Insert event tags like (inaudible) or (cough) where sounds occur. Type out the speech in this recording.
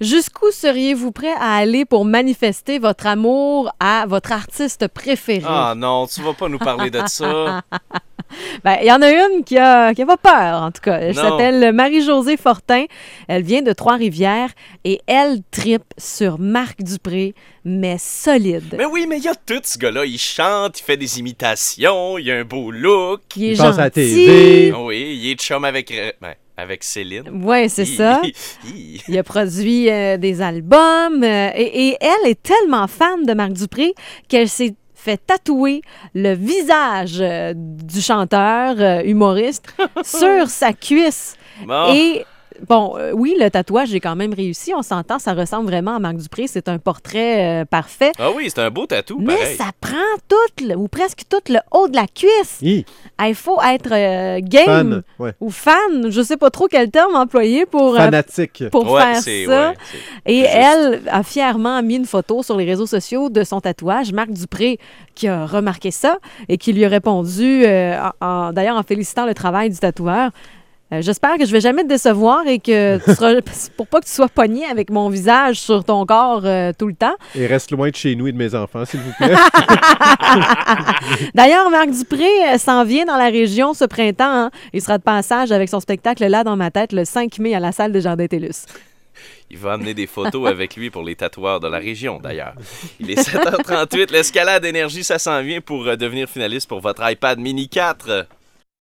Jusqu'où seriez-vous prêt à aller pour manifester votre amour à votre artiste préféré? Ah non, tu vas pas nous parler de ça. (laughs) (laughs) Ben, il y en a une qui a, qui a pas peur, en tout cas. Elle s'appelle Marie-Josée Fortin. Elle vient de Trois-Rivières et elle tripe sur Marc Dupré, mais solide. Mais oui, mais il y a tout ce gars-là. Il chante, il fait des imitations, il a un beau look. Il est Il passe à la gentil. TV. Oui, il est chum avec, euh, ben, avec Céline. Ouais, c'est ça. Il a produit euh, des albums euh, et, et elle est tellement fan de Marc Dupré qu'elle s'est fait tatouer le visage euh, du chanteur euh, humoriste (laughs) sur sa cuisse. Bon. Et bon, euh, oui, le tatouage, j'ai quand même réussi. On s'entend, ça ressemble vraiment à Marc Dupré. C'est un portrait euh, parfait. Ah oui, c'est un beau tatou, Mais pareil. ça prend tout, le- ou presque tout le haut de la cuisse. Ah, Il faut être euh, game fan. Ouais. ou fan. Je sais pas trop quel terme employer pour, euh, Fanatique. pour Ouais, faire ça. ouais, Et juste. elle a fièrement mis une photo sur les réseaux sociaux de son tatouage. Marc Dupré qui a remarqué ça et qui lui a répondu, euh, en- en- d'ailleurs en félicitant le travail du tatoueur. Euh, J'espère que je vais jamais te décevoir et que (laughs) tu seras, pour pas que tu sois pogné avec mon visage sur ton corps euh, tout le temps. Et reste loin de chez nous et de mes enfants, s'il vous plaît. (laughs) D'ailleurs, Marc Dupré euh, s'en vient dans la région ce printemps. hein. Il sera de passage avec son spectacle Là dans ma tête le 5 mai à la salle de Jardin Tellus. Il va amener des photos (laughs) avec lui pour les tatoueurs de la région, d'ailleurs. Il est 7h38. L'escalade énergie, ça s'en vient pour devenir finaliste pour votre iPad mini 4.